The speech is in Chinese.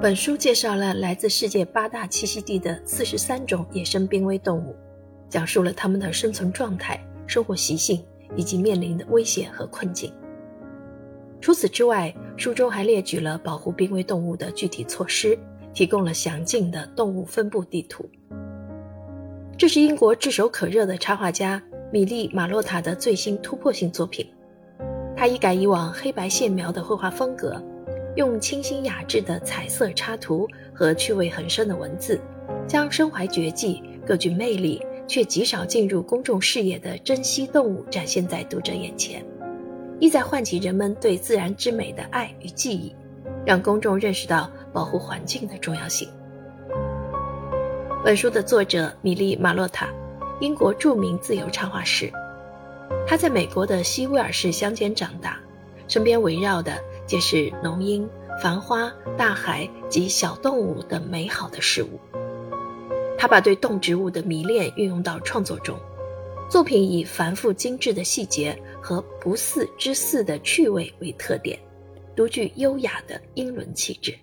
本书介绍了来自世界八大栖息地的四十三种野生濒危动物，讲述了它们的生存状态、生活习性以及面临的危险和困境。除此之外，书中还列举了保护濒危动物的具体措施，提供了详尽的动物分布地图。这是英国炙手可热的插画家米莉·马洛塔的最新突破性作品。他一改以往黑白线描的绘画风格，用清新雅致的彩色插图和趣味横生的文字，将身怀绝技、各具魅力却极少进入公众视野的珍稀动物展现在读者眼前。意在唤起人们对自然之美的爱与记忆，让公众认识到保护环境的重要性。本书的作者米莉·马洛塔，英国著名自由插画师，他在美国的西威尔士乡间长大，身边围绕的皆是浓荫、繁花、大海及小动物等美好的事物。他把对动植物的迷恋运用到创作中。作品以繁复精致的细节和不似之似的趣味为特点，独具优雅的英伦气质。